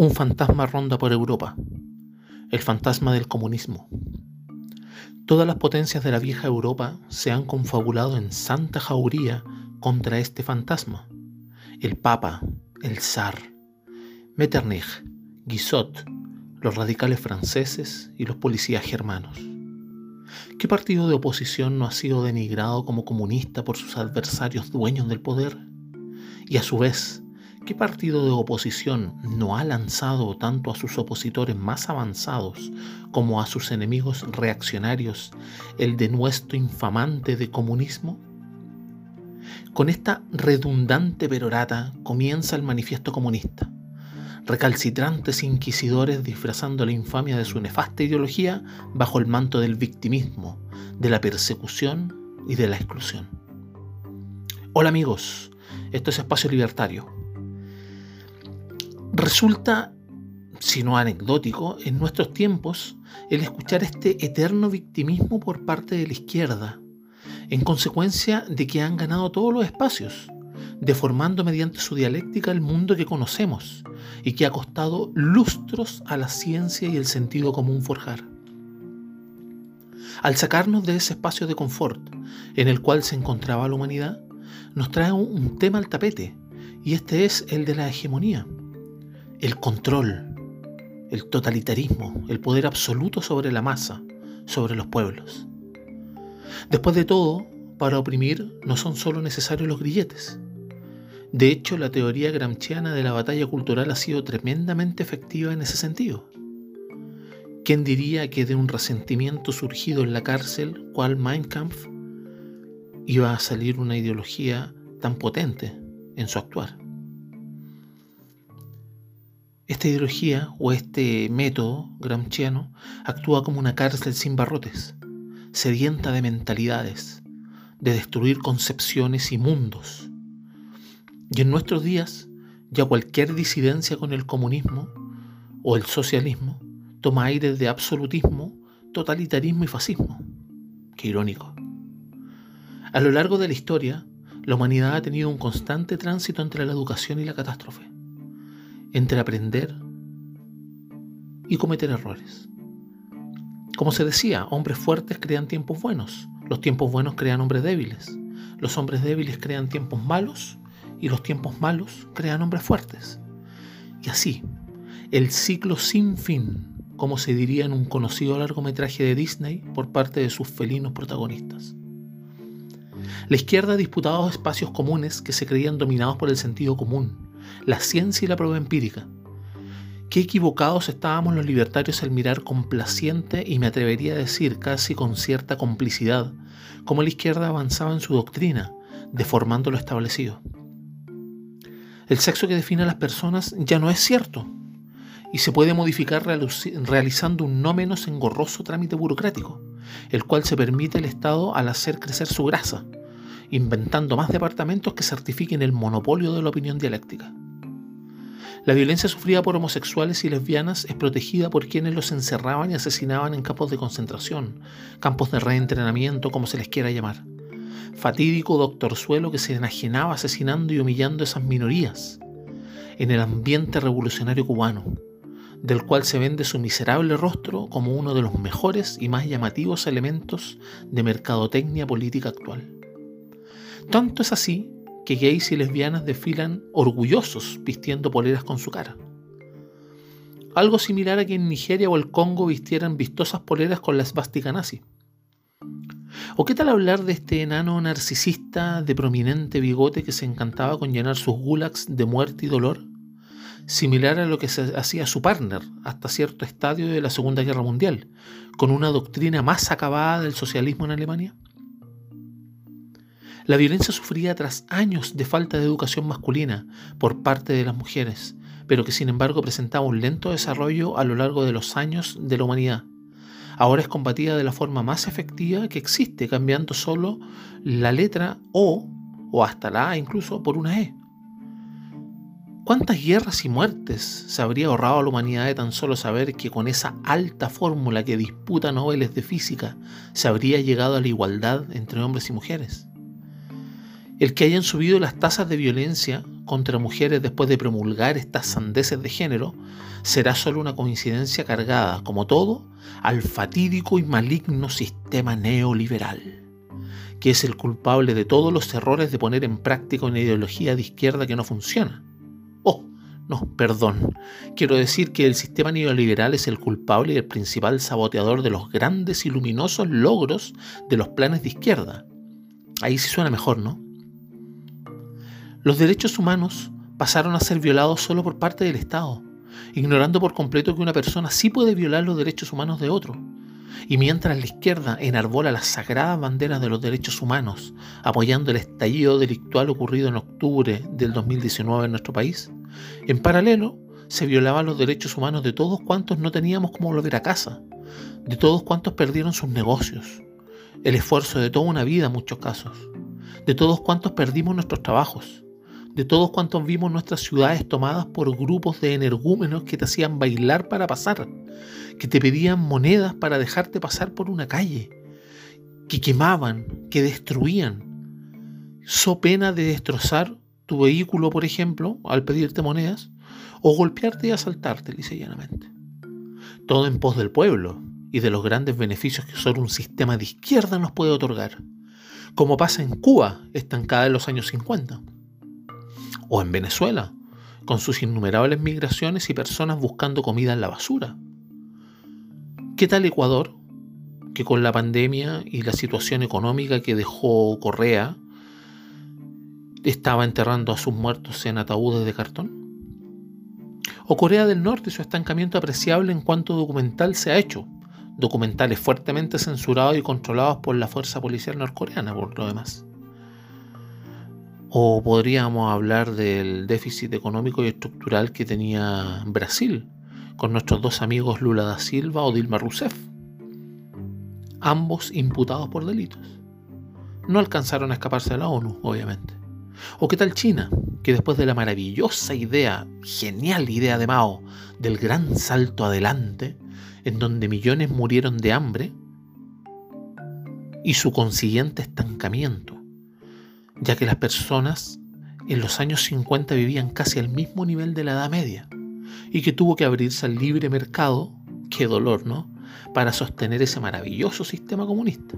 Un fantasma ronda por Europa, el fantasma del comunismo. Todas las potencias de la vieja Europa se han confabulado en santa jauría contra este fantasma. El Papa, el Zar, Metternich, Guizot, los radicales franceses y los policías germanos. ¿Qué partido de oposición no ha sido denigrado como comunista por sus adversarios dueños del poder? Y a su vez, ¿qué partido de oposición no ha lanzado tanto a sus opositores más avanzados como a sus enemigos reaccionarios el denuesto infamante de comunismo? Con esta redundante perorata comienza el manifiesto comunista recalcitrantes inquisidores disfrazando la infamia de su nefasta ideología bajo el manto del victimismo, de la persecución y de la exclusión. Hola amigos, esto es Espacio Libertario. Resulta, si no anecdótico, en nuestros tiempos el escuchar este eterno victimismo por parte de la izquierda, en consecuencia de que han ganado todos los espacios, deformando mediante su dialéctica el mundo que conocemos y que ha costado lustros a la ciencia y el sentido común forjar. Al sacarnos de ese espacio de confort en el cual se encontraba la humanidad, nos trae un tema al tapete, y este es el de la hegemonía, el control, el totalitarismo, el poder absoluto sobre la masa, sobre los pueblos. Después de todo, para oprimir no son solo necesarios los grilletes, de hecho, la teoría gramsciana de la batalla cultural ha sido tremendamente efectiva en ese sentido. ¿Quién diría que de un resentimiento surgido en la cárcel, cual Mein Kampf, iba a salir una ideología tan potente en su actuar? Esta ideología o este método gramsciano actúa como una cárcel sin barrotes, sedienta de mentalidades, de destruir concepciones y mundos y en nuestros días, ya cualquier disidencia con el comunismo o el socialismo toma aires de absolutismo, totalitarismo y fascismo. Qué irónico. A lo largo de la historia, la humanidad ha tenido un constante tránsito entre la educación y la catástrofe, entre aprender y cometer errores. Como se decía, hombres fuertes crean tiempos buenos, los tiempos buenos crean hombres débiles, los hombres débiles crean tiempos malos y los tiempos malos crean hombres fuertes. Y así, el ciclo sin fin, como se diría en un conocido largometraje de Disney por parte de sus felinos protagonistas. La izquierda ha disputado espacios comunes que se creían dominados por el sentido común, la ciencia y la prueba empírica. Qué equivocados estábamos los libertarios al mirar complaciente y me atrevería a decir casi con cierta complicidad cómo la izquierda avanzaba en su doctrina, deformando lo establecido. El sexo que define a las personas ya no es cierto y se puede modificar realizando un no menos engorroso trámite burocrático, el cual se permite el Estado al hacer crecer su grasa, inventando más departamentos que certifiquen el monopolio de la opinión dialéctica. La violencia sufrida por homosexuales y lesbianas es protegida por quienes los encerraban y asesinaban en campos de concentración, campos de reentrenamiento, como se les quiera llamar fatídico doctor Suelo que se enajenaba asesinando y humillando a esas minorías en el ambiente revolucionario cubano, del cual se vende su miserable rostro como uno de los mejores y más llamativos elementos de mercadotecnia política actual. Tanto es así que gays y lesbianas desfilan orgullosos vistiendo poleras con su cara. Algo similar a que en Nigeria o el Congo vistieran vistosas poleras con la esvástica nazi. ¿O qué tal hablar de este enano narcisista de prominente bigote que se encantaba con llenar sus gulags de muerte y dolor? Similar a lo que se hacía su partner hasta cierto estadio de la Segunda Guerra Mundial, con una doctrina más acabada del socialismo en Alemania. La violencia sufría tras años de falta de educación masculina por parte de las mujeres, pero que sin embargo presentaba un lento desarrollo a lo largo de los años de la humanidad ahora es combatida de la forma más efectiva que existe, cambiando solo la letra O, o hasta la A incluso, por una E. ¿Cuántas guerras y muertes se habría ahorrado a la humanidad de tan solo saber que con esa alta fórmula que disputa noveles de física se habría llegado a la igualdad entre hombres y mujeres? El que hayan subido las tasas de violencia contra mujeres después de promulgar estas sandeces de género será solo una coincidencia cargada, como todo, al fatídico y maligno sistema neoliberal, que es el culpable de todos los errores de poner en práctica una ideología de izquierda que no funciona. Oh, no, perdón. Quiero decir que el sistema neoliberal es el culpable y el principal saboteador de los grandes y luminosos logros de los planes de izquierda. Ahí sí suena mejor, ¿no? Los derechos humanos pasaron a ser violados solo por parte del Estado, ignorando por completo que una persona sí puede violar los derechos humanos de otro. Y mientras la izquierda enarbola las sagradas banderas de los derechos humanos, apoyando el estallido delictual ocurrido en octubre del 2019 en nuestro país, en paralelo se violaban los derechos humanos de todos cuantos no teníamos cómo volver a casa, de todos cuantos perdieron sus negocios, el esfuerzo de toda una vida en muchos casos, de todos cuantos perdimos nuestros trabajos, de todos cuantos vimos nuestras ciudades tomadas por grupos de energúmenos que te hacían bailar para pasar, que te pedían monedas para dejarte pasar por una calle, que quemaban, que destruían, so pena de destrozar tu vehículo, por ejemplo, al pedirte monedas, o golpearte y asaltarte, lisa llanamente. Todo en pos del pueblo y de los grandes beneficios que solo un sistema de izquierda nos puede otorgar, como pasa en Cuba, estancada en los años 50 o en Venezuela, con sus innumerables migraciones y personas buscando comida en la basura. ¿Qué tal Ecuador, que con la pandemia y la situación económica que dejó Correa, estaba enterrando a sus muertos en ataúdes de cartón? ¿O Corea del Norte y su estancamiento apreciable en cuanto documental se ha hecho? Documentales fuertemente censurados y controlados por la fuerza policial norcoreana, por lo demás. O podríamos hablar del déficit económico y estructural que tenía Brasil con nuestros dos amigos Lula da Silva o Dilma Rousseff, ambos imputados por delitos. No alcanzaron a escaparse de la ONU, obviamente. ¿O qué tal China, que después de la maravillosa idea, genial idea de Mao, del gran salto adelante, en donde millones murieron de hambre, y su consiguiente estancamiento, ya que las personas en los años 50 vivían casi al mismo nivel de la Edad Media y que tuvo que abrirse al libre mercado, qué dolor, ¿no?, para sostener ese maravilloso sistema comunista.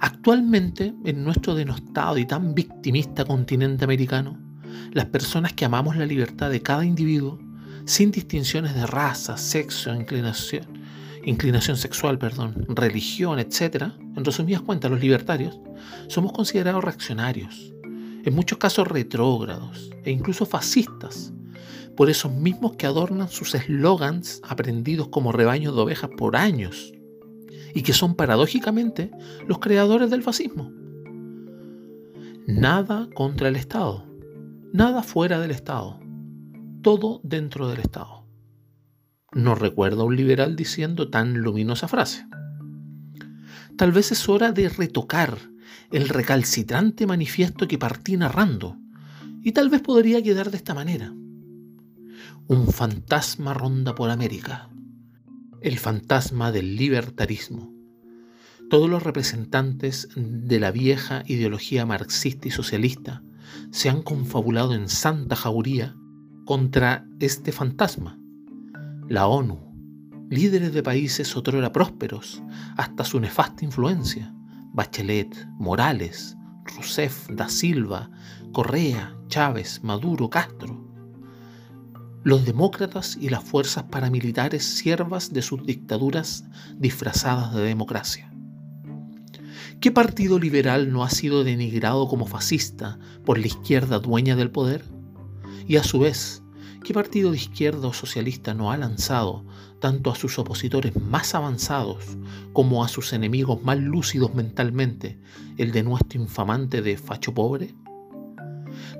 Actualmente, en nuestro denostado y tan victimista continente americano, las personas que amamos la libertad de cada individuo, sin distinciones de raza, sexo, inclinación, inclinación sexual, perdón, religión, etc., en resumidas cuentas, los libertarios, somos considerados reaccionarios, en muchos casos retrógrados e incluso fascistas, por esos mismos que adornan sus eslogans aprendidos como rebaños de ovejas por años, y que son paradójicamente los creadores del fascismo. Nada contra el Estado, nada fuera del Estado, todo dentro del Estado. No recuerda un liberal diciendo tan luminosa frase. Tal vez es hora de retocar el recalcitrante manifiesto que partí narrando, y tal vez podría quedar de esta manera. Un fantasma ronda por América, el fantasma del libertarismo. Todos los representantes de la vieja ideología marxista y socialista se han confabulado en santa jauría contra este fantasma la ONU, líderes de países otrora prósperos, hasta su nefasta influencia, Bachelet, Morales, Rousseff, Da Silva, Correa, Chávez, Maduro, Castro, los demócratas y las fuerzas paramilitares siervas de sus dictaduras disfrazadas de democracia. ¿Qué partido liberal no ha sido denigrado como fascista por la izquierda dueña del poder? Y a su vez, ¿Qué partido de izquierda o socialista no ha lanzado tanto a sus opositores más avanzados como a sus enemigos más lúcidos mentalmente el de nuestro infamante de facho pobre?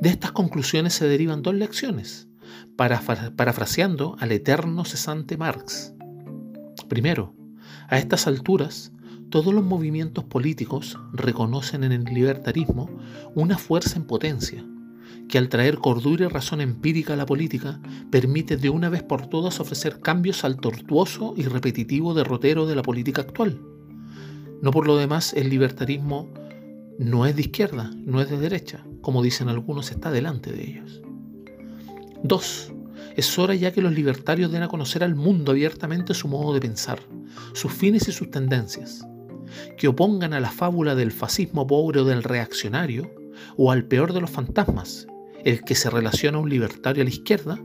De estas conclusiones se derivan dos lecciones, parafraseando al eterno cesante Marx. Primero, a estas alturas, todos los movimientos políticos reconocen en el libertarismo una fuerza en potencia, que al traer cordura y razón empírica a la política, permite de una vez por todas ofrecer cambios al tortuoso y repetitivo derrotero de la política actual. No por lo demás, el libertarismo no es de izquierda, no es de derecha, como dicen algunos, está delante de ellos. 2. Es hora ya que los libertarios den a conocer al mundo abiertamente su modo de pensar, sus fines y sus tendencias, que opongan a la fábula del fascismo pobre o del reaccionario, o al peor de los fantasmas, el que se relaciona a un libertario a la izquierda,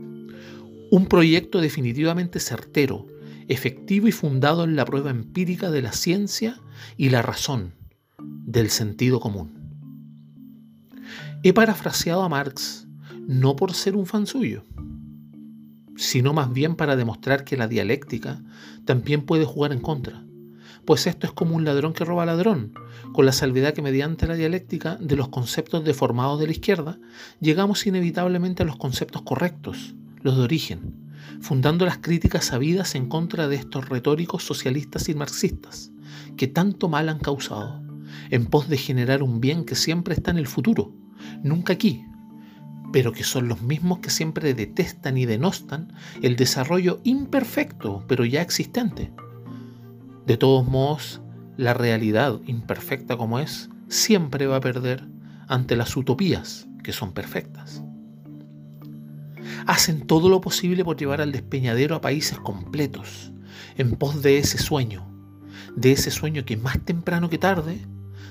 un proyecto definitivamente certero, efectivo y fundado en la prueba empírica de la ciencia y la razón, del sentido común. He parafraseado a Marx no por ser un fan suyo, sino más bien para demostrar que la dialéctica también puede jugar en contra, pues esto es como un ladrón que roba ladrón, con la salvedad que mediante la dialéctica de los conceptos deformados de la izquierda, llegamos inevitablemente a los conceptos correctos, los de origen, fundando las críticas sabidas en contra de estos retóricos socialistas y marxistas, que tanto mal han causado, en pos de generar un bien que siempre está en el futuro, nunca aquí, pero que son los mismos que siempre detestan y denostan el desarrollo imperfecto, pero ya existente. De todos modos, la realidad, imperfecta como es, siempre va a perder ante las utopías que son perfectas. Hacen todo lo posible por llevar al despeñadero a países completos, en pos de ese sueño, de ese sueño que más temprano que tarde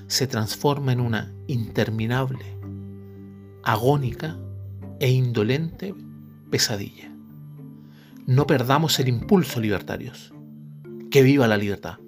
se transforma en una interminable, agónica e indolente pesadilla. No perdamos el impulso, libertarios. Que viva la libertad.